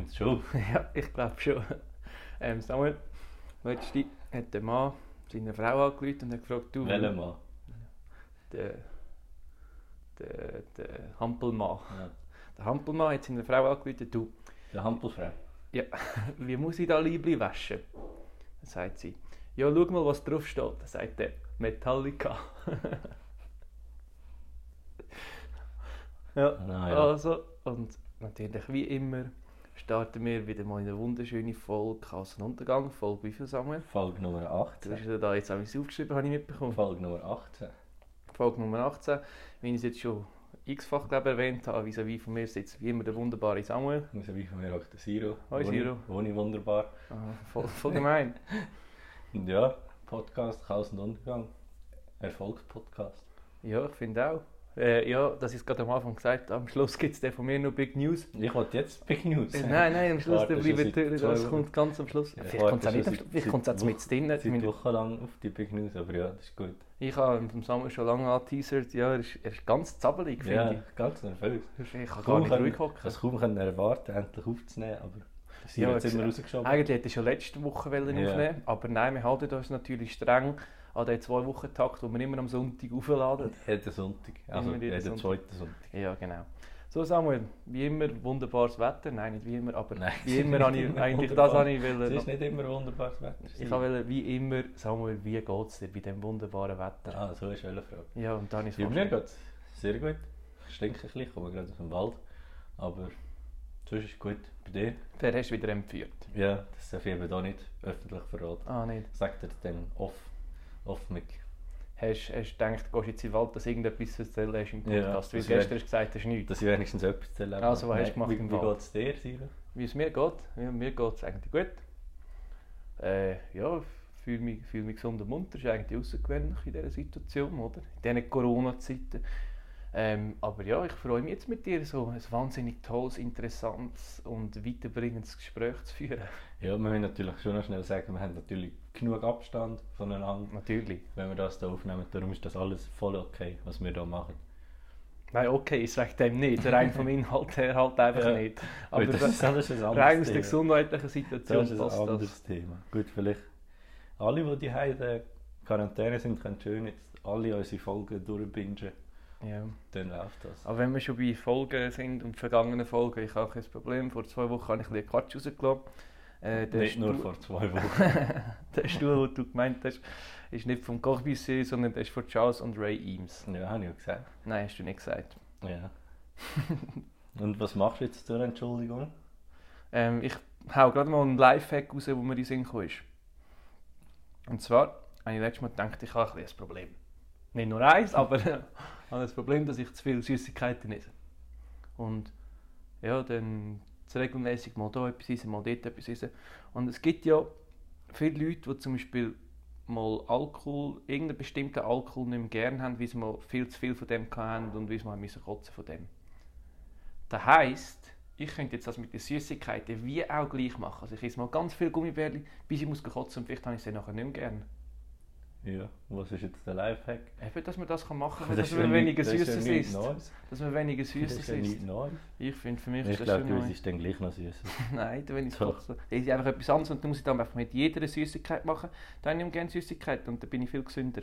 Nimmt's schon ja, ich glaube schon. Ähm, Samuel, letzte hat der Mann seine Frau angerufen und hat gefragt, du, Welcher Mann? der, der, der Hampelmann. Ja. Der Hampelmann hat seine Frau angerufen, du, Der Hampelfrau. wie muss ich da Liebli waschen? Dann sagt sie, ja, schau mal, was drauf steht. Dann sagt er, Metallica. ja, Ah, ja. also, und natürlich wie immer starten wir wieder mal in eine wunderschöne Folge Chaos und Untergang. Folge wie viel, Samuel? Folge Nummer Du 18. hast ja da jetzt alles aufgeschrieben, habe ich mitbekommen. Folge Nummer 18. Folge Nummer 18. Wie ich es jetzt schon x-fach erwähnt habe, vis-à-vis von mir sitzt wie immer der wunderbare Samuel. Ja wie von mir auch der Siro. Hoi, Siro. Wohne wunderbar. Ah, voll, voll gemein. Und ja, Podcast Chaos und Untergang. Erfolgspodcast. Ja, ich finde auch. Äh, ja, das ist gerade am Anfang gesagt, am Schluss gibt es von mir noch Big News. Ich wollte jetzt Big News. Äh, nein, nein, am Schluss, der bleibt das Wochen. kommt ganz am Schluss. Ja, vielleicht kommt es auch nicht am Schluss, vielleicht kommt es mit drin. Seit Wochen lang auf die Big News, aber ja, das ist gut. Ich habe vom Samuel schon lange angeteasert, ja, er ist, er ist ganz zappelig, Ja, finde ganz nervös. ich. Ich kann gar nicht ruhig Ich hocken. konnte es kaum erwarten, endlich aufzunehmen, aber das Ja, ja, jetzt jetzt- immer rausgeschoben. Eigentlich hätte ich schon letzte Woche Ja. aufnehmen aber nein, wir halten uns natürlich streng an den zwei Wochen Takt, den wir immer am Sonntag aufladen. Jeden Sonntag, also Immer jeden jeden Sonntag. zweiten Sonntag. Ja, genau. So Samuel, wie immer wunderbares Wetter, nein nicht wie immer, aber Nein, wie immer habe ich eigentlich wunderbar. das habe ich Es wollen. ist nicht immer wunderbares Wetter. Ich wollte wie immer, Samuel, wie geht es dir bei diesem wunderbaren Wetter? Ah, so ist eine Frage. Ja, und dann ist Ja, mir geht es sehr gut. Ich stinke ein bisschen, ich komme gerade aus dem Wald. Aber sonst ist es gut. Bei dir? Wer hast du wieder entführt? Ja, das darf ich eben hier nicht öffentlich verraten. Ah, nicht. Sagt er dann off, off mic. Hast hast du gedacht, du gehst jetzt in den Wald, dass irgendetwas zu erzählen hast im Ja, Podcast? Weil das wär- gestern hast du gesagt, das ist nichts. Dass ich wenigstens etwas zu erleben Also, was habe. hast du gemacht Wie, im wie Wald? geht es dir, Siro? Wie es mir geht? Ja, mir geht es eigentlich gut. Äh, ja, ich fühle mich, fühle mich gesund und munter. Das ist eigentlich außergewöhnlich in dieser Situation, oder? In diesen Corona-Zeiten. Ähm, aber ja, ich freue mich jetzt mit dir, so ein wahnsinnig tolles, interessantes und weiterbringendes Gespräch zu führen. Ja, wir müssen natürlich schon noch schnell sagen, wir haben natürlich genug Abstand voneinander, Natürlich. wenn wir das hier aufnehmen. Darum ist das alles voll okay, was wir hier machen. Nein, okay, ich sage dem nicht. Rein vom Inhalt her halt einfach Ja. nicht. Aber Gut, das ist alles ein anderes rein aus der gesundheitlichen Das Situation ist ein passt anderes das. Thema. Gut, vielleicht alle, die die in Quarantäne sind, können schön jetzt alle unsere Folgen durchbingen. Ja. Dann läuft das. Aber wenn wir schon bei Folgen sind und vergangenen Folgen, ich habe auch kein Problem. Vor zwei Wochen habe ich ein Quatsch rausgelassen. Äh, Nicht nur Stuhl- vor zwei Wochen. der Stuhl, den du gemeint hast, ist nicht vom Corbusier, sondern der ist von Charles und Ray Eames. ja, habe ich ja gesagt. Nein, hast du nicht gesagt. Ja. Und was machst du jetzt zur Entschuldigung? Ähm, ich hau gerade mal einen Lifehack raus, wo mir in den Sinn gekommen ist. Und zwar habe ich letztes Mal gedacht, ich habe ein ein Problem. Nicht nur eins, aber ich habe das Problem, dass ich zu viele Süßigkeiten esse. Und ja, dann regelmäßig mal da etwas essen, mal dort etwas essen. Und es gibt ja viele Leute, die zum Beispiel mal Alkohol, irgendeinen bestimmten Alkohol nicht mehr gerne haben, weil sie mal viel zu viel von dem hatten und weil sie mal müssen kotzen von dem. Das heisst, ich könnte jetzt das mit den Süßigkeiten wie auch gleich machen. Also ich esse mal ganz viel Gummibärli, bis ich muss kotzen und vielleicht habe ich sie nachher nicht mehr gerne. Ja. Was ist jetzt der Lifehack? Eben, dass man das kann machen kann, Das dass ist man weniger das ist Süßes isst. Dass man weniger Das Süßes ist isst. Ich finde, für mich Ich ist das glaube, schon du neu. isst dann gleich noch Süßes. Nein, wenn ich Doch. kotze. Ich esse einfach etwas anderes und dann muss ich dann einfach mit jeder Süßigkeit machen. Dann nehme ich gerne Süßigkeit und dann bin ich viel gesünder.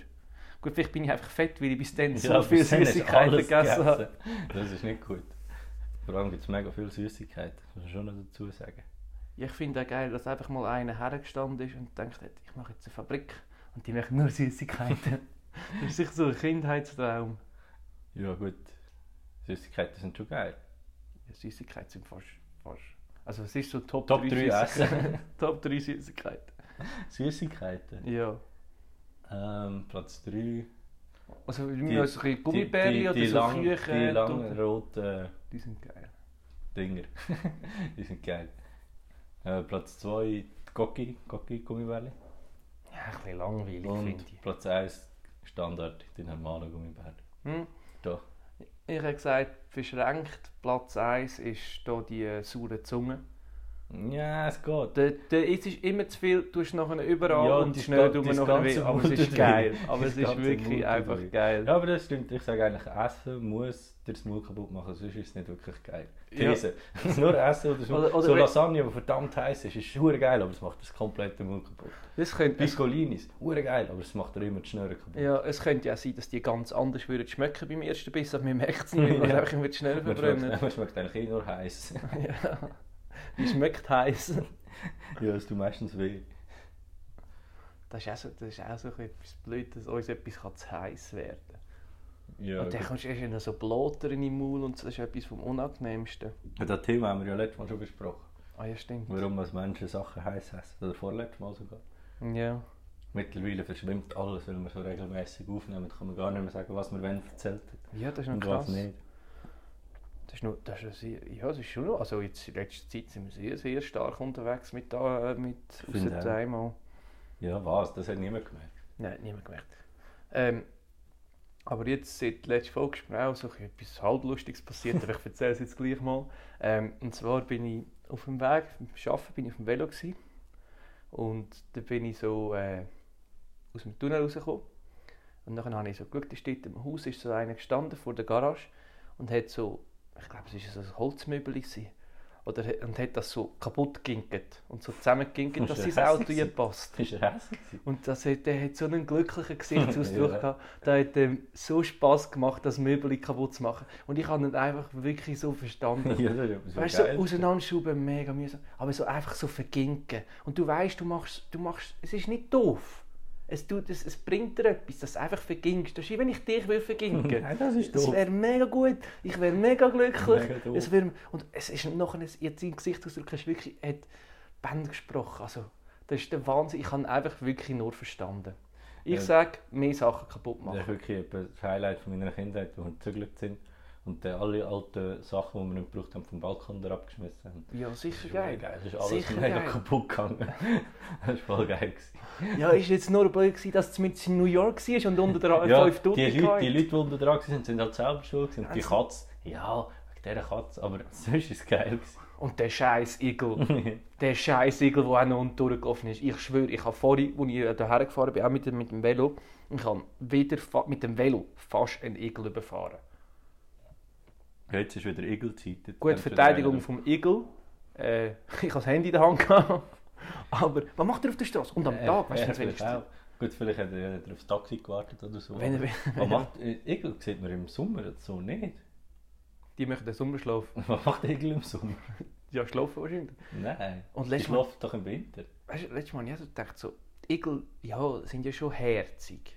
Gut, vielleicht bin ich einfach fett, weil ich bis dann so Ja, viel dann du Süßigkeiten alles gegessen habe. Das ist nicht gut. Vor allem gibt es mega viel Süßigkeiten. Das muss man schon noch dazu sagen. Ja, ich finde auch geil, dass einfach mal einer hergestanden ist und denkt, ich mache jetzt eine Fabrik und die machen nur Süßigkeiten. das ist sicher so ein Kindheitstraum. Ja gut, Süßigkeiten sind schon geil. Ja, Süßigkeiten sind fast, fast... Also es ist so Top, Top 3 3 Süßigkeiten. Top 3 Süßigkeiten. Süßigkeiten. Ja. Ähm, Platz 3. Also Die- die, so ein Gummibärli oder so lang, Küchen. die langen roten Die sind geil. Dinger. die sind geil. Äh, Platz 2 Gocki, Gocki Gummibärli. Ja, ein bisschen langweilig finde ich. Platz 1 Standard, die normalen Gummibärli. Hm? Doch. Ich habe gesagt, verschränkt Platz 1 ist hier die saure Zunge. Ja, es geht. Der, der ist ist immer zu viel, du hast nachher überall Ja, und schnell tut man ganze weh, aber es ist geil. Aber es ist wirklich einfach geil. Ja, aber das stimmt. Ich sage eigentlich, Essen muss dir das Maul kaputt machen, sonst ist es nicht wirklich geil. Ja. These. Nur Essen oder so. Oder- oder so Lasagne, die verdammt heiß ist, ist schon geil, aber es macht das komplette Maul kaputt. Das könnte, Piscolinis, hure geil, aber es macht dir immer die Schnurren kaputt. ja, es könnte ja sein, dass die ganz anders würden schmecken beim ersten Biss, aber man merkt es nicht, weil Ja. es einfach immer schneller Man verbrennen. schmeckt, man schmeckt eigentlich eh nur heiß. ja. Die schmeckt heiß. ja, es tut meistens weh. Das ist auch so, das ist auch so etwas blöd, dass uns etwas kann zu heiß werden Ja, Und dann kommst du erst noch so Blotern im Maul und das ist etwas vom Unangenehmsten. das Thema haben wir ja letztes Mal schon besprochen. Ah ja, stimmt. Warum als Menschen Sachen heiß essen. Oder vorletztes Mal sogar. Ja. Mittlerweile verschwimmt alles, weil wir so regelmäßig aufnehmen. Da kann man gar nicht mehr sagen, was wir wenn erzählt haben. ja, das ist noch Und krass. was nicht. Das ist, noch, das ist ja, das ist schon noch, also jetzt in letzter Zeit sind wir sehr, sehr stark unterwegs mit, da, äh, mit einmal. Ja, was? Das hat niemand gemerkt. Nein, niemand gemerkt. Ähm, aber jetzt, seit der letzten Folge ist mir auch so etwas halblustiges passiert, aber ich erzähle es jetzt gleich mal. Ähm, und zwar bin ich auf dem Weg, beim Arbeiten bin ich auf dem Velo gewesen, und da bin ich so äh, aus dem Tunnel rausgekommen. Und dann habe ich so geschaut, da steht im Haus ist so einer gestanden vor der Garage und hat so, ich glaube es war so ein Holzmöbel gewesen, oder, und hat das so kaputt geginket und so zusammengeginket, Ist dass sein Auto passt. Und das hat, der hat so einen glücklichen Gesichtsausdruck Ja. gehabt. Der hat ihm so Spass gemacht, das Möbel kaputt zu machen. Und ich habe ihn einfach wirklich so verstanden. ja, so Weißt du, so auseinanderschrauben, mega mühsam. Aber so einfach so verginken. Und du weißt, du machst, du machst, es ist nicht doof. Es, tut, es, es bringt dir etwas, dass du einfach verginkst. Das ist wie wenn ich dich will verginken Nein, das ist Es doof. wäre mega gut, ich wäre mega glücklich. Mega es wär, und es ist nachher, jetzt sein Gesichtsausdruck ist wirklich, er hat Band gesprochen. Also, das ist der Wahnsinn. Ich habe einfach wirklich nur verstanden. Ich Ja. sage, mehr Sachen kaputt Das machen. ist wirklich das Highlight von meiner Kindheit, wo wir gezügelt sind und dann alle alten Sachen, die wir nicht gebraucht haben, vom Balkon da abgeschmissen haben. Ja, Das sicher ist geil. geil. Das ist alles Sicher mega geil. kaputt gegangen. das war voll geil. Gewesen. Ja, ist jetzt nur blöd gewesen, dass es mit in New York war und unter der Ja, fünf die Tote Leute, die. Leute, die unter dran waren, sind halt selber schuld. gewesen. Und die Also- Katze, ja, wegen dieser Katze, aber sonst war es geil. Und der scheiß Igel. gewesen. Der scheiß Igel, der auch noch unten durchgelaufen ist. Ich schwöre, ich habe vorhin, als ich hierher gefahren bin, auch mit, dem- mit dem Velo, ich habe wieder mit dem Velo fast einen Igel überfahren. Jetzt ist wieder Igelzeit. Gut, Verteidigung vom Igel. Äh, ich habe das Handy in der Hand gehabt. Aber was macht er auf der Straße? Und am Äh, Tag, weißt du, wenigstens... auch. Gut, vielleicht hat er, er aufs Taxi gewartet oder so. Wenn er, was macht äh, Igel? Sieht man im Sommer so nicht. die möchten den Sommerschlaf. Was macht Igel im Sommer? Ja, schlafen wahrscheinlich. Nein. Und Die schlafen doch im Winter. weißt du, letztes Mal habe ich so gedacht, so, Igel, ja, sind ja schon herzig.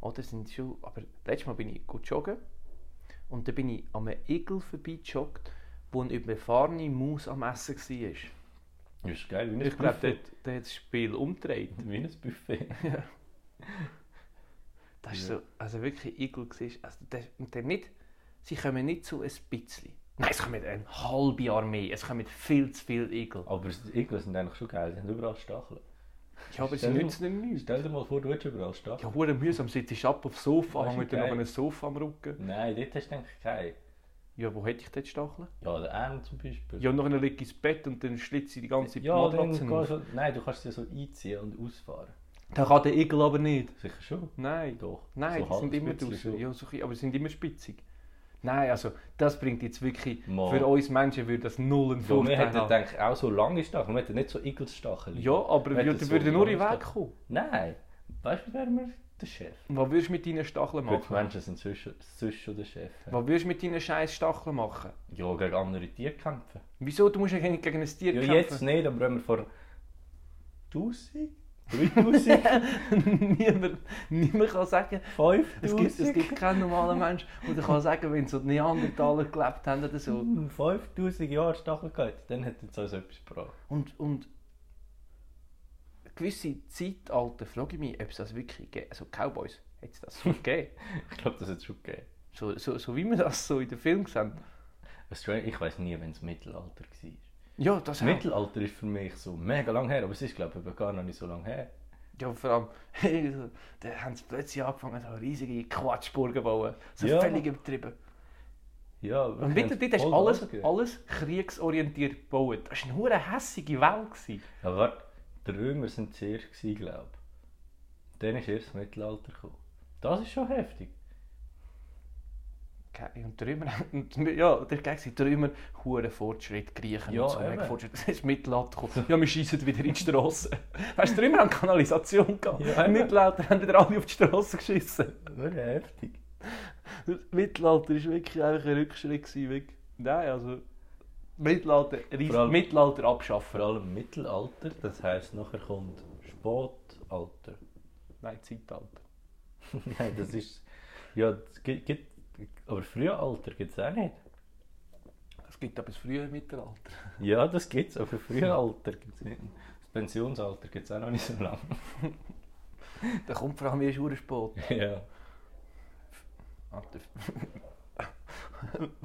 Oder sind schon, aber letztes Mal bin ich gut joggen und da bin ich an einem Igel vorbeigejoggt, wo eine überfahrene Maus am Essen war. Das ist geil, wie ein Ich glaube, dort hat das Spiel umgedreht. Wie ein Buffet. Das ist Ja. so, also wirklich Igel war, also der, der nicht, sie kommen nicht so ein bisschen. Nein, es kommen eine halbe Armee, es kommen viel zu viele Igel. Aber die Igel sind eigentlich schon geil, die haben überall Stacheln. Sie Stell dir- nützen ihnen nichts. Stell dir mal vor, du hättest überall Stacheln. Ja, hure mühsam, sitzt ab aufs Sofa, hängt dir noch geil. ein Sofa am Rücken. Nein, dort hast du eigentlich keine. Ja, wo hätte ich dort Stacheln? Ja, der Arm zum Beispiel. Ja, nachher liege ich ins Bett und dann schlitze ich die ganze ja dann Matratze auf. du, Nein, du kannst sie so einziehen und ausfahren. Da kann der Igel aber nicht. Sicher schon. Nein. Doch. Nein, So die sind immer draußen. Ja, so, aber sie sind immer spitzig. Nein, also das bringt jetzt wirklich, Mal. für uns Menschen würde das null einen Ja, wir Vorteil hätten haben. denke auch so lange Stacheln, wir hätten nicht so Igelsstacheln. Ja, aber Wir wir würden so nur in den Weg kommen. Nein. Weißt du, wer wir der Chef? Was würdest du mit deinen Stacheln Gut, machen? Menschen sind sonst, schon der Chef. Was würdest du mit deinen scheiß Stacheln machen? Ja, gegen andere Tiere kämpfen. Wieso? Du musst ja nicht gegen ein Tier Ja, kämpfen. jetzt nicht, aber wenn wir vor 1000, 3000, niemand, niemand kann sagen, 5000, es gibt, es gibt keinen normalen Menschen, der kann sagen, wenn so die Neandertaler gelebt haben oder so. Hm, 5000 Jahre Stachel gehabt, dann hätte jetzt also etwas gebracht. Und, und gewisse Zeitalter frage ich mich, ob es das wirklich gibt. Also Cowboys, hat es das so gegeben? Ich glaube, das hat es schon gegeben. So, so, so wie wir das so in den Filmen sehen. Ich weiß nie, wenn es Mittelalter war. Ja, das. Mittelalter ist für mich so mega lang her, aber es ist glaube ich gar noch nicht so lange her. Ja, vor allem, da haben sie plötzlich angefangen, so riesige Quatschburgen zu bauen. So Ja. völlig übertrieben. Ja, Und wieder, dort hast du alles, alles kriegsorientiert gebaut. Das war eine hure hässige Welt. Gewesen. Aber warte, die Römer sind zuerst, glaube ich. Dann ist erst das Mittelalter gekommen. Das ist schon heftig. Und und, ja, der Gag die Römer, hure Fortschritt, Griechen Ja, und so, eben. mega Fortschritt. Das ist Mittelalter gekommen. Ja, wir schießen wieder in die Straße. Weißt du, Römer haben Kanalisation gehabt. Ja. Mittelalter haben wieder alle auf die Straße geschissen. Wirklich heftig. Das Mittelalter war wirklich einfach ein Rückschritt. Gewesen. Nein, also... Mittelalter, Vor allem- Mittelalter abschaffen. Vor allem Mittelalter, das heisst, nachher kommt Spätalter. Nein, Zeitalter. Nein, das ist. Ja, es gibt, aber Frühalter gibt es auch nicht. Es gibt aber das frühe Mittelalter. Ja, das gibt es, aber Frühalter gibt es nicht. Das Pensionsalter gibt es auch noch nicht so lange. Da kommt vor allem erst hure spät. ja. Alter.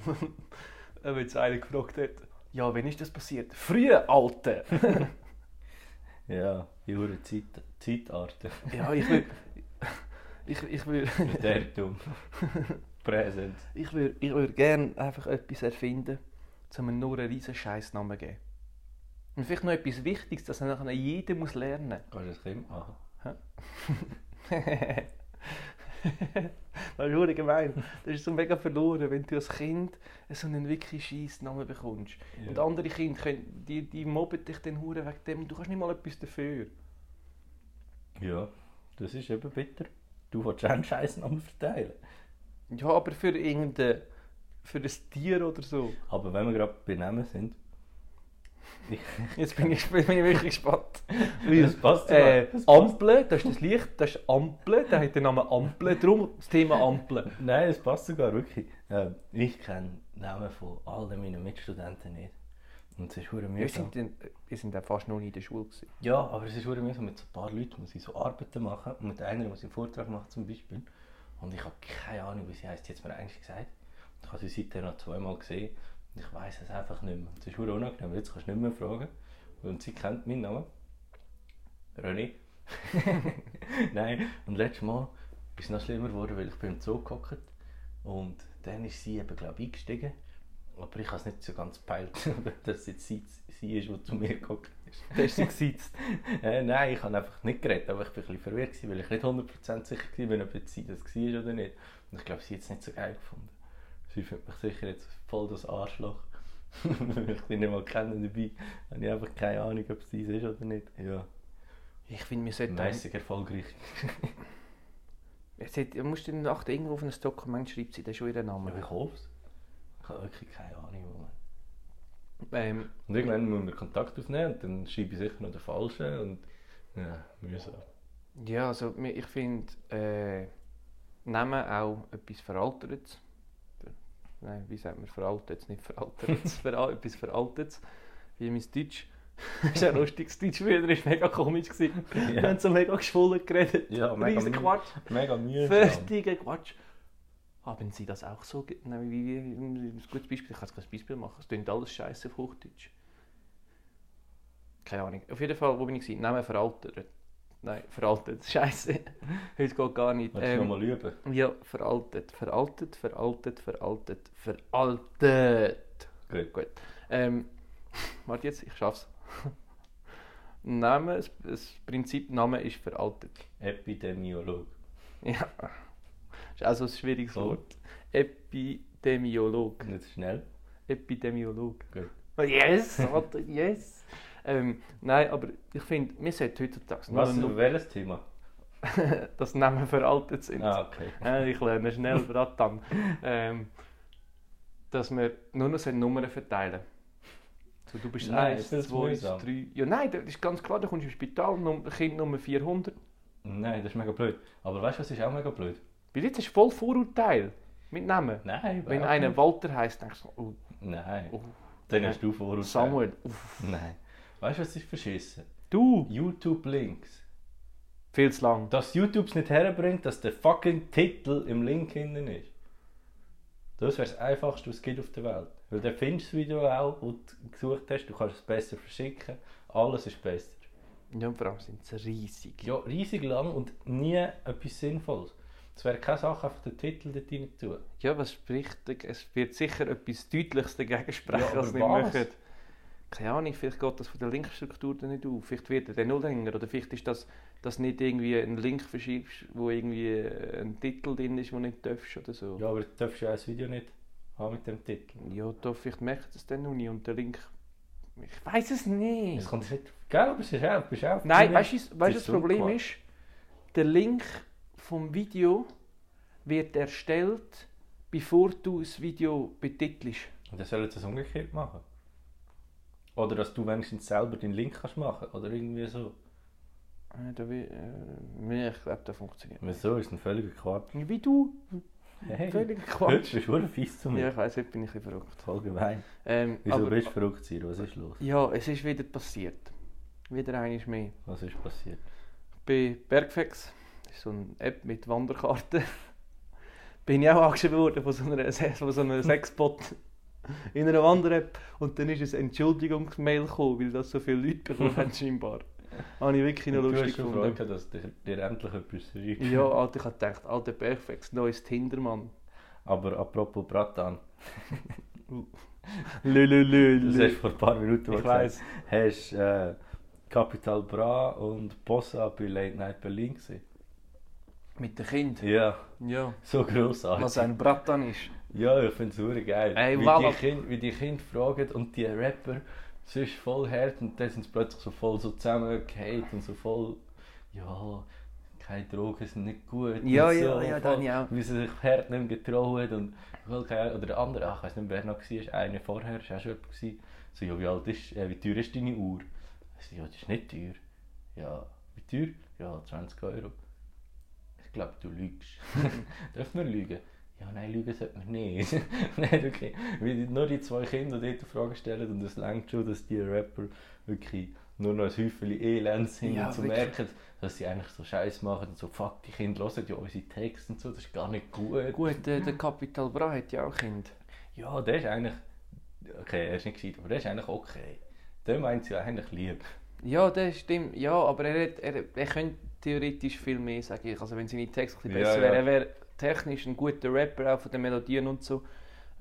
Wenn jetzt einer gefragt hat, ja, wann ist das passiert? Frühe Alte. Ja, die Hure Zeit, Zeitarten. ja, ich will, ich, ich will, Präteritum. Präsens. ich will, ich will gerne einfach etwas erfinden, um mir nur einen riesen Scheißnamen zu geben. Und vielleicht noch etwas Wichtiges, das nachher jeder muss lernen. Kannst du das Kind machen? das ist hure gemein. Das ist so mega verloren, wenn du als Kind so einen wirklich scheiß Namen bekommst. Und andere Kinder, können, die, die mobben dich dann hure wegen dem und du kannst nicht mal etwas dafür. Ja, das ist eben bitter. Du willst einen Scheißnamen verteilen. Ja, aber für irgendein für ein Tier oder so. Aber wenn wir gerade bei Namen sind. Jetzt bin ich, bin ich wirklich gespannt. das passt. Äh, Ampel, das ist das Licht, das ist Ampel, der hat den Namen Ampel, darum das Thema Ampel. Nein, es passt sogar wirklich. Ja, ich kenne Namen von allen meinen Mitstudenten nicht. Und es ist hure Wir mühsam. sind, wir sind dann fast noch nie in der Schule. Gewesen. Ja, aber es ist mühsam. Mit so ein paar Leuten muss ich so Arbeiten machen. Und mit einer muss ich einen Vortrag machen zum Beispiel. Und ich habe keine Ahnung, wie sie heißt. Sie hat es mir eigentlich gesagt. Ich habe sie seitdem noch zweimal gesehen. Und ich weiß es einfach nicht mehr. Es ist hure unangenehm. Jetzt kannst du nicht mehr fragen. Und sie kennt meinen Namen. René. Nein, und letztes Mal ist es noch schlimmer geworden, weil ich bin im Zoo gehockt und dann ist sie eben, glaube ich, eingestiegen. Aber ich habe es nicht so ganz gepeilt, dass es jetzt sie, sie ist, die zu mir gehockt ist. Da ist sie gesitzt. Äh, nein, ich habe einfach nicht geredet, aber ich war ein bisschen verwirrt, gewesen, weil ich nicht 100% sicher war, ob jetzt sie das war oder nicht. Und ich glaube, sie hat es nicht so geil gefunden. Sie findet mich sicher jetzt voll das Arschloch. weil ich die nicht mal kenne dabei. habe ich einfach keine Ahnung, ob es dies ist oder nicht. Ja, Ich finde, wir sollten... mäßig erfolgreich. Jetzt hat- musst du nach irgendwo auf ein Dokument schreiben, sie, ist schon ihr Name. Aber ich hoffe es. Ich habe wirklich keine Ahnung. Ähm, Und irgendwann müssen wir Kontakt aufnehmen und dann schreibe ich sicher noch den Falschen und ja, mühsam. ja, also ich finde äh, Namen auch etwas Veraltetes. Nein, wie sagt man Veraltetes, nicht Veraltetes, Veral etwas Veraltetes. Wie mein Deutsch. das ist ein lustiges Deutsch, früher war mega komisch. Gewesen. Wir Ja. haben so mega geschwollen geredet. Ja, mega Riesen Quatsch. Mega mühsam. Fertiger Quatsch. Haben Sie das auch so? Nein, wie, wie, ein gutes Beispiel. Ich kann jetzt kein Beispiel machen. Es klingt alles scheiße auf Hochdeutsch. Keine Ahnung. Auf jeden Fall, wo bin ich? Namen veraltet. Nein, veraltet. Scheiße. Heute geht gar nicht. Willst du Ähm, noch mal üben? ja, veraltet. Veraltet, veraltet, veraltet, veraltet. Gut. Gut. Ähm, warte jetzt, ich schaff's. Name, das, das Prinzip Name ist veraltet. Epidemiolog. Ja. Das ist auch so ein schwieriges Oh. Wort. Epidemiolog. Nicht schnell. Epidemiolog. Gut. Oh, Yes! Yes! Ähm, nein, aber ich finde, wir sollten heutzutage Was, nur welches Thema? das Namen veraltet sind. Ah, okay. Äh, ich lerne schnell, Bratan. ähm, dass wir nur noch Nummern verteilen so, du bist Nein, 1, ist das 2, mühsam? 3. Ja, nein, das ist ganz klar, du kommst ins Spital, Num Kind Nummer 400. Nein, das ist mega blöd. Aber weißt du, was ist auch mega blöd? Weil jetzt ist voll Vorurteil mit Namen. Nein, Wenn einer. Walter heisst, denkst du, oh, Nein. oh Dann hast du Vorurteile. Samuel. Uff. Nein. Weißt du, was ist verschissen? Du! YouTube-Links. Viel zu lang. Dass YouTube es nicht herbringt, dass der fucking Titel im Link hinten ist. Das wäre das Einfachste, was es gibt auf der Welt. Weil dann findest du das Video auch, das du gesucht hast, du kannst es besser verschicken, alles ist besser. Ja, und vor allem sind sie riesig. Ja, riesig lang und nie etwas Sinnvolles. Es wäre keine Sache, einfach den Titel dort rein tun. Ja, was spricht? Es wird sicher etwas Deutliches dagegen sprechen, Ja, was nicht machen. Keine Ahnung, vielleicht geht das von der Linkstruktur dann nicht auf. Vielleicht wird er dann noch länger. Oder vielleicht ist das, dass nicht irgendwie ein Link verschiebst, wo irgendwie äh, ein Titel drin ist, den du nicht darfst oder so. Ja, aber du darfst ja auch das Video nicht haben mit dem Titel. Ja, da vielleicht merkt es dann noch nicht und der Link... Ich weiß es nicht. Es kommt nicht... Gell, aber es ist auch... Bist auch Nein, weißt du, weißt, das Problem ist? Der Link vom Video wird erstellt, bevor du das Video betitelst. Und dann sollen sie es umgekehrt machen. Oder dass du wenigstens selber den Link kannst machen Oder irgendwie so. Äh, da will, äh, ich glaube, das funktioniert. Wieso? Ist ein völliger Quatsch. Wie du? Hey, Völlig heute Quatsch. bist du verdammt fies zu mir. Ja, ich weiß, heute bin ich ein bisschen verrückt. Voll gemein. Ähm, Wieso aber, bist du verrückt, Siro? Was ist los? Ja, es ist wieder passiert. Wieder eines mehr. Was ist passiert? Bei Bergfex, das ist so eine App mit Wanderkarten, bin ich auch angeschrieben worden von so einer, von so einer Sexbot in einer Wander-App. Und dann ist ein Entschuldigungsmail gekommen, weil das so viele Leute bekommen haben scheinbar. Habe ich wirklich noch du lustig hast schon gefunden. gefragt, dass dir, dir endlich etwas schreibt. Ja, Alter, ich habe gedacht, alter Bergfex, neues Tindermann. Aber apropos Bratan, Lö, lö, lö, das hast du vor ein paar Minuten Ich weiss. Hast äh, Capital Bra und Bossa bei Late Night Berlin gesehen? Mit dem Kind. Ja, Ja. so grossartig. Was ein Bratan ist. Ja, ich finde es geil. Ey, wie, die kind, wie die Kinder fragen und die Rapper, ist voll hart und dann sind sie plötzlich so voll so zusammengehakt und so voll, ja, keine Drogen sind nicht gut. Ja, ja, so, ja, voll, habe ich auch. Wie sie sich hart nicht mehr getrauen und voll keine, oder der andere, ach, ich weiß nicht, wer noch war, einer vorher, war auch schon jemand, so, ja, wie alt ist, äh, wie teuer ist deine Uhr? Ich so, ja, das ist nicht teuer. Ja, wie teuer? Ja, 20 Euro. Ich glaube, du lügst. Darf man lügen? Ja, nein, lügen sollte man nicht. nein, okay. Weil nur die zwei Kinder dort Fragen stellen und es längt schon, dass die Rapper wirklich nur noch ein Häufchen Elend sind Ja, und zu wirklich. merken, dass sie eigentlich so Scheiß machen und so, fuck, die Kinder hören ja unsere Texte und so, das ist gar nicht gut. Gut, der, der Capital Bra hat ja auch Kind. Ja, der ist eigentlich, okay, er ist nicht gescheit, aber der ist eigentlich okay. Der meint sie eigentlich lieb. Ja, das stimmt. Ja, aber er, hat, er, er könnte theoretisch viel mehr, sage ich. Also wenn seine Texte ein bisschen Ja, besser ja. wären. Er wäre technisch ein guter Rapper, auch von den Melodien und so.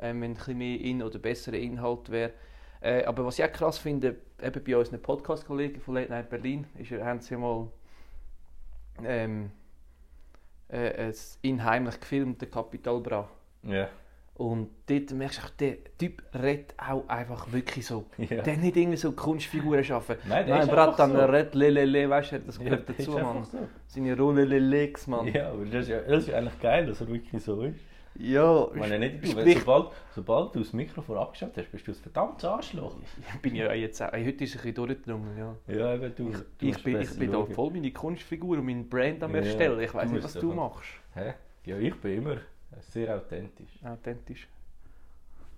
Ähm, wenn ein bisschen mehr in oder besserer Inhalt wäre. Äh, aber was ich auch krass finde, eben bei unseren Podcast-Kollegen von Late Night Berlin, ist, ja- haben sie mal ähm, äh, es ihn heimlich gefilmt, der Capital Bra. Ja. Und dort merkst du, der Typ redet auch einfach wirklich so. ja. Der hat nicht irgendwie so Kunstfiguren schaffen. Nein, der Nein, Brat, dann so. redet Lelele, weißt du, das Ja, gehört ist dazu, Mann. so. Seine Rollelelex, Mann. Ja, aber das ist, ja, das ist ja eigentlich geil, dass er wirklich so ist. Ja, Ich meine, nicht, du, sprich, sobald, sobald du das Mikrofon abgeschaltet hast, bist du ein verdammtes Arschloch. bin ja jetzt auch, heute ist ein bisschen durchgedrungen, ja. Ja, eben, du, Ich, du ich bin, ich bin da voll meine Kunstfigur und mein Brand am Ja, erstellen. Ich weiß du nicht, was du einfach- machst. Hä? Ja, ich bin immer sehr authentisch. Authentisch.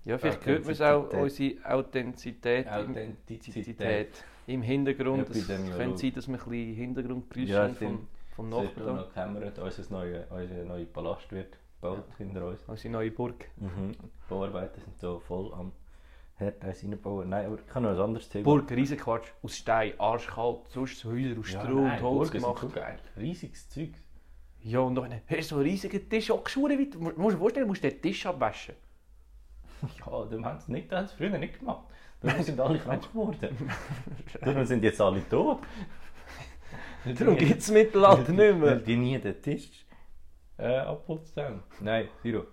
Ja, vielleicht hört man es auch, unsere Authentizität, Authentizität. Im Hintergrund. Es Epidemiolog. könnte sein, dass wir ein bisschen Hintergrundgeräusche Ja, vom, vom Nachbarn. noch gekämmert, unser neuer neuer Palast wird gebaut hinter uns. Unsere neue Burg. Mhm. Die Bauarbeiter sind so voll am Herdreis reinbauen. Nein, aber ich kann noch ein anderes Thema. Burg, Riesenquatsch, aus Stein, arschkalt, sonst so Häuser aus Ja, Stroh und Holz Burgen sind gemacht. schon geil. Riesiges Zeug. Ja, und dann hast du so einen riesigen Tisch, weit. Du musst dir vorstellen, du musst den Tisch abwaschen. Ja, dem haben sie nicht, das früher nicht gemacht. Darum sind alle krank geworden. Darum sind jetzt alle tot. Darum gibt es Mittelalter nicht Weil mehr. die nie den Tisch äh, abputzt haben. Nein, Siro.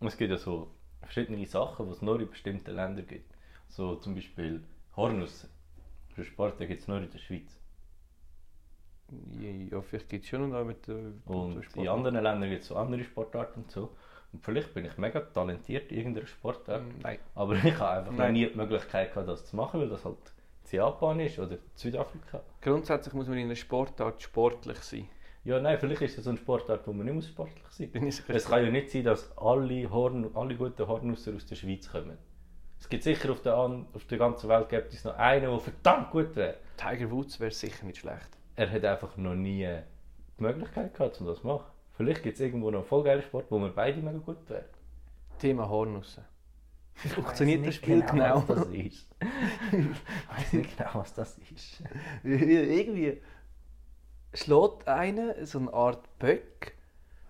Es gibt ja so verschiedene Sachen, die es nur in bestimmten Ländern gibt. So zum Beispiel Hornussen. Für Sport gibt es nur in der Schweiz. Ja, vielleicht gibt es schon noch mit der Und in anderen Ländern gibt es so andere Sportarten und so. Und vielleicht bin ich mega talentiert in irgendeiner Sportart. Nein. Aber ich habe einfach noch Nein. nie die Möglichkeit gehabt, das zu machen, weil das halt in Japan ist oder Südafrika. Grundsätzlich muss man in einer Sportart sportlich sein. Ja, nein, vielleicht ist das so eine Sportart, wo man nicht muss sportlich sein ist Es kann ja nicht sein, dass alle, Horn, alle guten Hornusser aus der Schweiz kommen. Es gibt sicher auf der, auf der ganzen Welt gibt es noch einen, der verdammt gut wäre. Tiger Woods wäre sicher nicht schlecht. Er hat einfach noch nie die Möglichkeit gehabt, um das zu machen. Vielleicht gibt es irgendwo noch einen voll geilen Sport, wo wir beide mega gut wären. Thema Hornussen. Wie funktioniert das Spiel genau? Was das ist. ich weiß nicht genau, was das ist. Irgendwie schlägt einer so eine Art Böck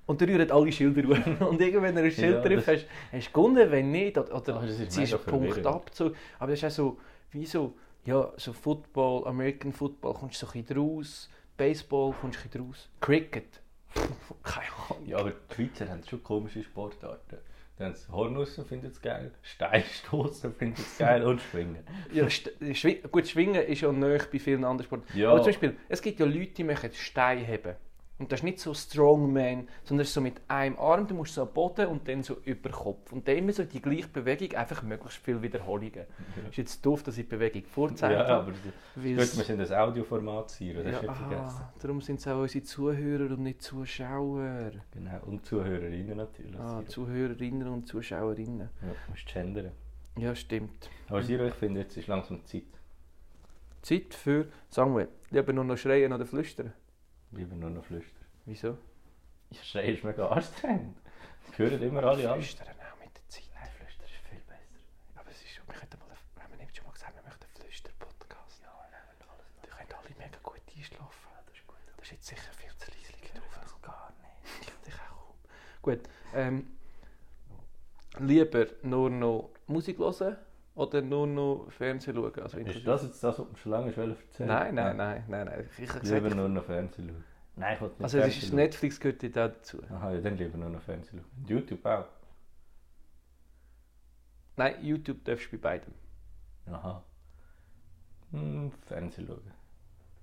Und dann rühren alle Schilder auf. Und irgendwann, wenn du ein Schild Ja, trifft, hast hast du gewonnen, wenn nicht. Oder, oder ist ziehst einen Punkt verwirrend. ab. So. Aber das ist auch so, wie so, ja, so Football, American Football, kommst du so ein bisschen draus. Baseball kommst du ein bisschen draus. Cricket. Keine Ahnung. Ja, aber die Schweizer haben schon komische Sportarten. Dann Hornussen, finden es geil. Steinstoßen, finden es geil. Und Schwingen. Ja, St- Schwi gut, Schwingen ist ja nahe bei vielen anderen Sportarten. Ja. Aber zum Beispiel, es gibt ja Leute, die machen Stein heben. Und das ist nicht so Strongman, sondern ist so mit einem Arm, du musst so am Boden und dann so über den Kopf. Und dann immer so die gleiche Bewegung, einfach möglichst viele Wiederholungen. Ist jetzt doof, dass ich die Bewegung vorgezeigt Ja, aber gut, wir sind ein Audioformat, Siro, das ja, du nicht vergessen. ah, darum sind es auch unsere Zuhörer und nicht Zuschauer. Genau, und Zuhörerinnen natürlich. Ah, Siro. Zuhörerinnen und Zuschauerinnen. Ja, du musst gendern. Ja, stimmt. Aber Siro, ich finde, jetzt ist langsam Zeit. Zeit für Samuel. Lieber nur noch schreien oder flüstern. Lieber nur noch flüstern. Wieso? Ich schreie, ist mega anstrengend. Das hören immer alle an. Flüstern auch mit der Zeit. Nein, flüstern ist viel besser. Aber es ist wir könnten mal, haben wir nicht schon mal gesagt, wir möchten einen Flüster-Podcast? Ja, nehmen wir alles. Da können alle mega gut einschlafen. Das ist gut. Das ist jetzt sicher viel zu leislich. Ich höre das gar nicht. Ich dich auch. Gut, ähm, lieber nur noch Musik hören oder nur noch Fernsehen schauen? Also Ist das jetzt das, was du schon lange erzählen Nein, nein, nein, nein, nein. Ich habe Lieber gesagt, nur noch Fernsehen schauen. Nein, ich will nicht also es Fernsehen ist schauen. Netflix gehört dort auch dazu. Aha, ja, dann lieber nur noch Fernsehen schauen. YouTube auch. Nein, YouTube darfst du bei beidem. Aha. Hm, Fernsehen schauen.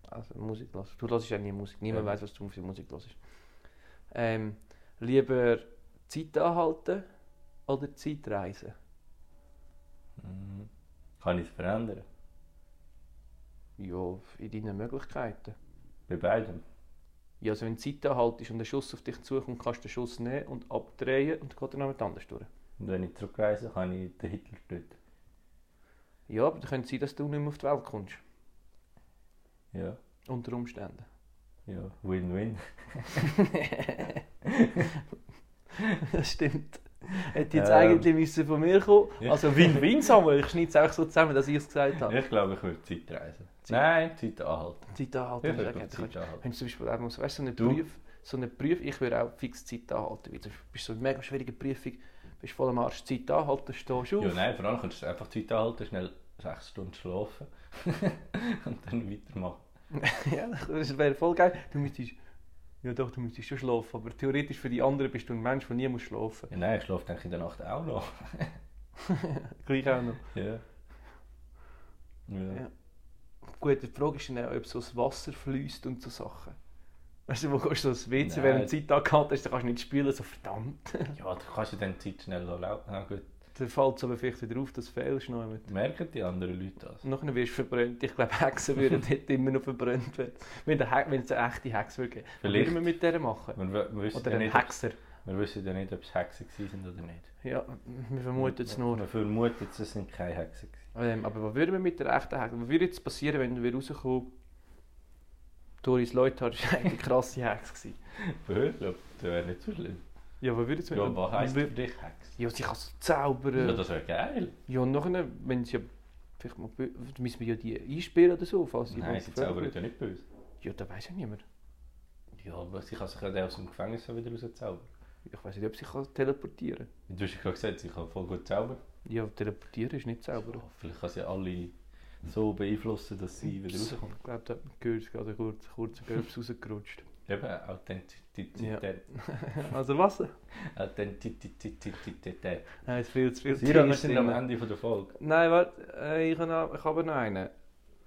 Also Musik hören. Du hörst ja nie Musik. Niemand Ja. weiß, was du für Musik hörst. Ähm, lieber Zeit anhalten oder Zeit reisen? Hm. Kann ich es verändern? Ja, in deinen Möglichkeiten. Bei beidem. Ja, also wenn du Zeit anhaltest und ein Schuss auf dich zukommt, kannst du den Schuss nehmen und abdrehen und geht dann mit anders durch. Und wenn ich zurückreise, kann ich den Hitler töten. Ja, aber dann könnte es sein, dass du nicht mehr auf die Welt kommst. Ja, Unter Umständen. ja. Win-win. das stimmt. Hätte jetzt Ähm. eigentlich müssen von mir kommen. Also Win-Win, Samuel. Ich schneide es einfach so zusammen, dass ich es gesagt habe. Ich glaube, ich würde Zeit reisen. Zeit- Nein, Zeit anhalten. Zeit anhalten. Ich würde auch. Zeit anhalten. Wenn du zum Beispiel auch musst, weißt, so einen? Prüf, so einen ich würde auch fix Zeit anhalten. Weil du bist so eine mega schwierige Prüfung, bist voll am Arsch, Zeit anhalten, stehst du auf. Ja, nein, vor allem kannst du einfach Zeit anhalten, schnell sechs Stunden schlafen und dann weitermachen. ja, das wäre voll geil. Du müsstest, ja doch, du müsstest schon schlafen, aber theoretisch für die anderen bist du ein Mensch, der nie muss schlafen Ja, nein, ich schlafe denke in der Nacht auch noch. Gleich auch noch. Ja. Ja. Ja. Gut, die Frage ist dann auch, ob so das Wasser fließt und so Sachen. Weißt du, wo gehst du ins WC, während die Zeit angehalten ist, dann kannst du nicht spülen, so verdammt. ja, du kannst ja dann die Zeit schnell laufen. Na gut, Dann fällt es aber vielleicht wieder auf, dass du fehlst noch jemand. merken die anderen Leute das? Und nachher wirst du verbrannt. Ich glaube, Hexen würden dort immer noch verbrannt werden. Wenn, es eine echte Hexe würde geben. Was Vielleicht. würden wir mit der machen? Wir, wissen Oder ja ein nicht, ob- Hexer. wir wissen ja nicht, ob es Hexen waren oder nicht. Ja, wir vermuten es nur. Wir vermuten, es sind keine Hexen. Ähm, aber was würden wir mit der echten Hexe? Was würde jetzt passieren, wenn wir rauskommen? Doris Leuthard war eine krasse Hexe. glaube, das wäre nicht so schlimm. Ja, was würde jetzt Ja, was heisst für dich Hex? Ja, sie kann so zaubern. Ja, das wäre geil. Ja, und nachher, wenn sie ja... Vielleicht mal, müssen wir ja die einsperren oder so, falls sie Nein, sie zaubern ja nicht böse. Ja, das weiß ja niemand. Ja, aber sie kann sich ja aus dem Gefängnis wieder rauszaubern. Ich weiß nicht, ob sie kann teleportieren Du hast ja gerade gesagt, sie kann voll gut zaubern. Ja, teleportieren ist nicht zaubern. Ja, vielleicht kann sie alle so beeinflussen, dass sie wieder rauskommt. Ich glaube, da hat man gehört, es gerade kurz, kurz rausgerutscht. Eben, Also was? Authentizität. Nein, es ist viel zu viel Sira, wir sind am. Ende von der Folge. Nein, warte, ich habe noch, ich habe noch einen.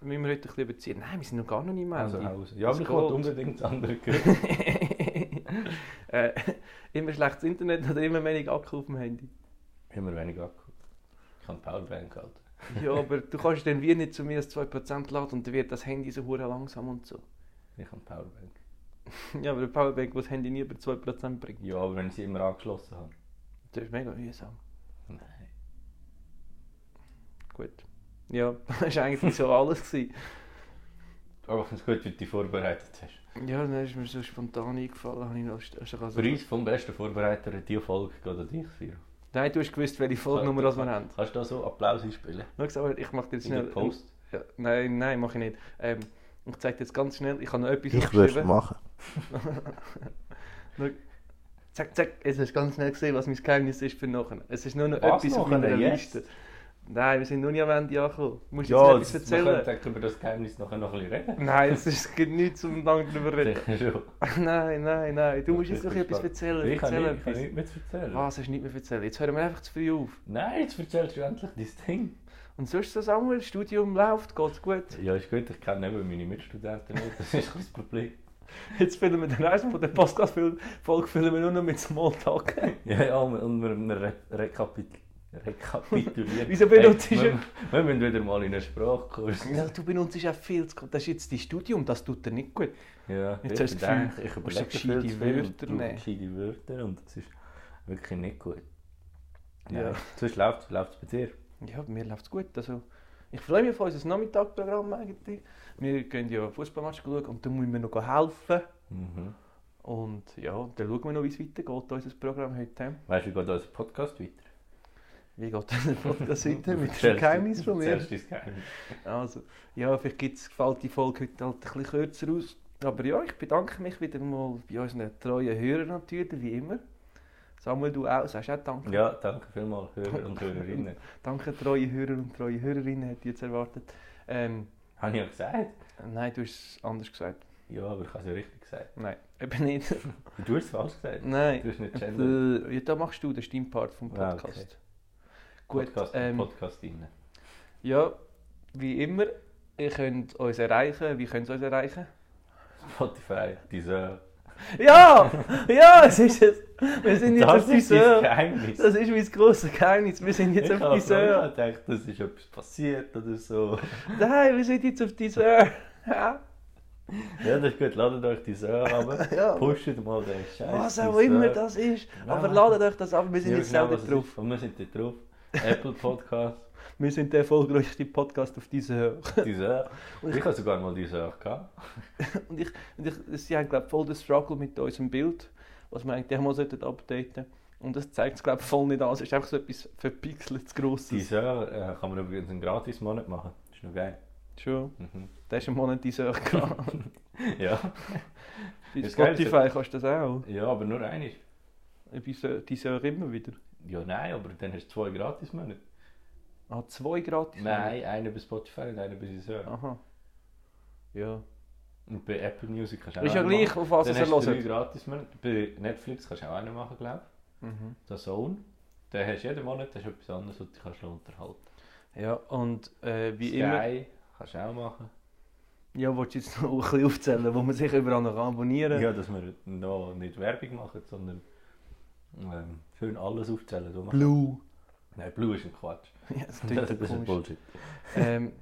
Müssen wir heute ein bisschen überziehen? Nein, wir sind noch gar noch nicht am Also, raus. Ja, aber ich wollte unbedingt das andere äh, immer schlechtes Internet oder immer wenig Akku auf dem Handy? Immer weniger Akku. Ich habe Powerbank, Alter. Ja, aber du kannst dann wie nicht zu mir als 2% laden und dann wird das Handy so langsam und so. Ich habe Powerbank. Ja, aber eine Powerbank, die das Handy nie über 2% bringt. Ja, aber wenn ich sie immer angeschlossen habe. Das ist mega mühsam. Nein. Gut. Ja, das war eigentlich so alles. Gewesen. Aber ich finde es gut, wie du dich vorbereitet hast. Ja, dann ist mir so spontan eingefallen. Habe ich noch, hast du also, Preis vom besten Vorbereiter in dieser Folge geht an dich, Siro. Nein, du hast gewusst, welche Folgenummer das wir haben. Kannst du da so Applaus einspielen? Schau, Samuel, ich mache dir jetzt In schnell... der Post? Ja, nein, nein, mache ich nicht. Ähm, ich zeige dir jetzt ganz schnell, ich habe noch etwas Ich würde es machen. Zack, zack, jetzt hast du ganz schnell gesehen, was mein Geheimnis ist für nachher. Es ist nur noch Was etwas auf meiner Jetzt? Liste. Nein, wir sind noch nie am Ende angekommen. Du musst Ja, jetzt etwas erzählen. können dann über das Geheimnis nachher noch ein bisschen reden. Nein, es ist- gibt nichts zum lange darüber reden. Sicher schon. Nein, nein, nein. Du musst jetzt noch etwas erzählen. Ich Erzähl nicht, kann etwas. nicht mehr zu erzählen. Was hast du nicht mehr erzählen? Jetzt hören wir einfach zu früh auf. Nein, jetzt erzählst du endlich dein Ding. Und sonst so, Samuel, das Studium läuft, geht's gut. Ja, ist gut, ich kenne eben meine Mitstudenten nicht, das ist das Problem. Jetzt filmen wir den Rest von der Podcast-Folge filmen wir nur noch mit Smalltalk. Ja, ja, und wir, wir re rekapit rekapitulieren. Wieso benutzt du- wir, wir müssen wieder mal in einen Sprachkurs. Ja, du benutzt ja viel zu... Das ist jetzt dein Studium, das tut dir nicht gut. Ja, Jetzt ich hast du das Gefühl, ich überlege viel zu Wörter nehmen. gescheite Wörter und das ist wirklich nicht gut. Ja. Ja. Sonst läuft es bei dir. Ja, mir läuft es gut. Also, ich freue mich auf unser Nachmittagsprogramm eigentlich. Wir gehen ja Fußballmatch schauen und dann müssen wir noch helfen. Mhm. Und ja, dann schauen wir noch, wie es weitergeht, unser Programm heute. Weißt du, wie geht unser Podcast weiter? Wie geht unser Podcast weiter mit dem Geheimnis von mir? erzählst dein Geheimnis. Also, ja, vielleicht gibt's, gefällt die Folge heute halt ein bisschen kürzer aus. Aber ja, ich bedanke mich wieder mal bei unseren treuen Hörern natürlich, wie immer. Samuel, du auch, sagst auch Danke. Ja, danke vielmals, Hörer und Hörerinnen. Danke, treue Hörer und treue Hörerinnen, hätte ich jetzt erwartet. Ähm, Habe ich ja gesagt? nein, du hast es anders gesagt. Ja, aber ich habe es ja richtig gesagt. Nein, eben nicht. Du hast es falsch gesagt. nein. Du hast nicht gendern. Äh, ja, da machst du den Stimmpart vom Ah, Podcast. okay. Gut, Podcast, ähm, Podcast rein. ja, wie immer, ihr könnt uns erreichen. Wie könnt ihr uns erreichen? Spotify, diese. Ja! Ja, es ist es. Wir sind jetzt auf Das ist das Deezer. Geheimnis. Das ist mein grosses Geheimnis. Wir sind jetzt ich auf habe Deezer. gedacht, das ist etwas passiert oder so. Nein, wir sind jetzt auf Deezer. Ja. Ja, das ist gut, ladet euch die ab. Ja. Pusht mal den Scheiß. Was auch immer das ist. Aber ladet euch das ab, wir sind jetzt selber drauf. Und wir sind da drauf. Apple Podcast, Wir sind der erfolgreichste Podcast auf Deezer. die Söhne. Ich habe sogar mal die Söhne gehabt. Und ich, und ich, sie haben glaube voll den Struggle mit unserem Bild, was wir eigentlich mal sollten updaten Und das zeigt es glaube voll nicht an. Es ist einfach so etwas verpixeltes, grosses. Söhne äh, kann man übrigens einen Gratis-Monat machen. Das ist noch geil. Schon. Mhm. Da ist ein Monat Deezer gehabt. Ja. Bei Das Spotify kannst du das auch. ja, aber nur eine. Bei Deezer immer wieder. Ja, nein, aber dann hast du zwei Gratis-Monate. Ah, zwei gratis? Nein, einer bei Spotify und einer bei Söhne. Aha. Ja. Und bei Apple Music kannst du auch Ist ja einen gleich, machen. auf was Dann ihr hast du drei hört. gratis Monate. Bei Netflix kannst du auch einen machen, glaube ich. Mhm. Der Zone. Den hast du jeden Monat, das ist etwas anderes, was du kannst unterhalten Ja, und äh, wie Sky immer. kannst du auch machen. Ja, willst du jetzt noch ein bisschen aufzählen, wo man sich überall noch abonnieren Ja, dass wir noch nicht Werbung machen, sondern ähm, schön alles aufzählen. wir- Blue. Nein, Blue ist ein Quatsch. Ja, das Das, ja ist komisch. Bullshit. ähm,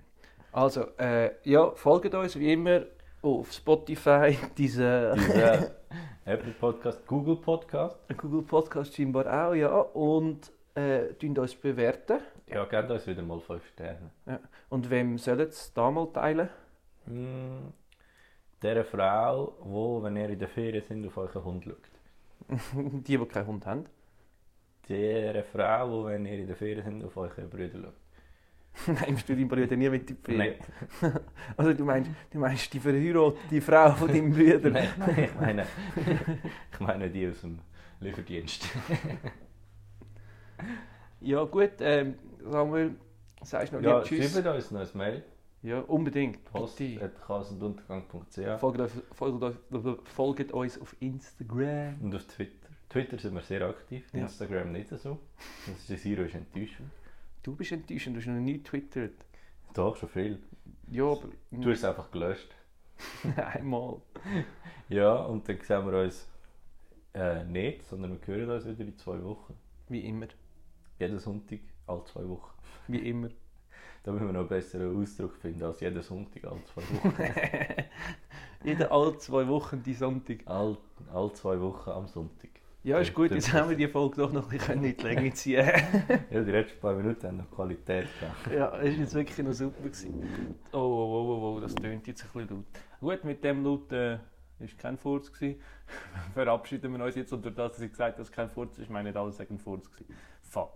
also, äh, ja, folgt uns wie immer auf Spotify, diese Diese Apple Podcast, Google Podcast. Google Podcast scheinbar auch, ja. Und äh, uns bewerten. Ja, gebt uns wieder mal 5 Sterne. Und wem sollen es da mal teilen? Hm, der Frau, wo, wenn ihr in der Ferien sind, auf euren Hund schaut. Die, die keinen Hund haben. Der Frau, wo, wenn ihr in der Ferien sind, auf eure Brüder schaut. Nimmst du deinen Bruder nie mit in die Ferien? Nein, Also du meinst, du meinst die verheiratete Frau von deinem Bruder? nein, ich meine, ich meine die aus dem Lieferdienst. Ja gut, ähm, Samuel, sagst du noch Ja, Tschüss? schreibt uns noch ein Mail. Ja, unbedingt. Post Bitte. at chaosunduntergang.ch Folgt, folgt, folgt uns auf Instagram. und auf Twitter. Twitter sind wir sehr aktiv, Ja. Instagram nicht so. Das ist Siro ist enttäuschend. Du bist enttäuschend, du hast noch nie twittert. Doch, schon viel. Ja, aber... Du hast es einfach gelöscht. Einmal. Ja, und dann sehen wir uns äh, nicht, sondern wir hören uns wieder in zwei Wochen. Wie immer. Jeden Sonntag, alle zwei Wochen. Wie immer. Da müssen wir noch einen besseren Ausdruck finden als jeden Sonntag, alle zwei Wochen. Jede alle zwei Wochen die Sonntag. all, alle zwei Wochen am Sonntag. Ja, ist gut, jetzt haben wir die Folge doch noch ein bisschen in die Länge ziehen. Ja, die letzten paar Minuten haben noch Qualität gehabt. ja, es war jetzt wirklich noch super. Gewesen. Oh, oh, oh, oh, oh, das tönt jetzt ein bisschen laut. Gut, mit dem laut äh, ist kein Furz. Gewesen. Verabschieden wir uns jetzt und durch das, dass ich gesagt habe, dass es kein Furz ist, meine ich, alles sagen Furz. Gewesen. Fuck.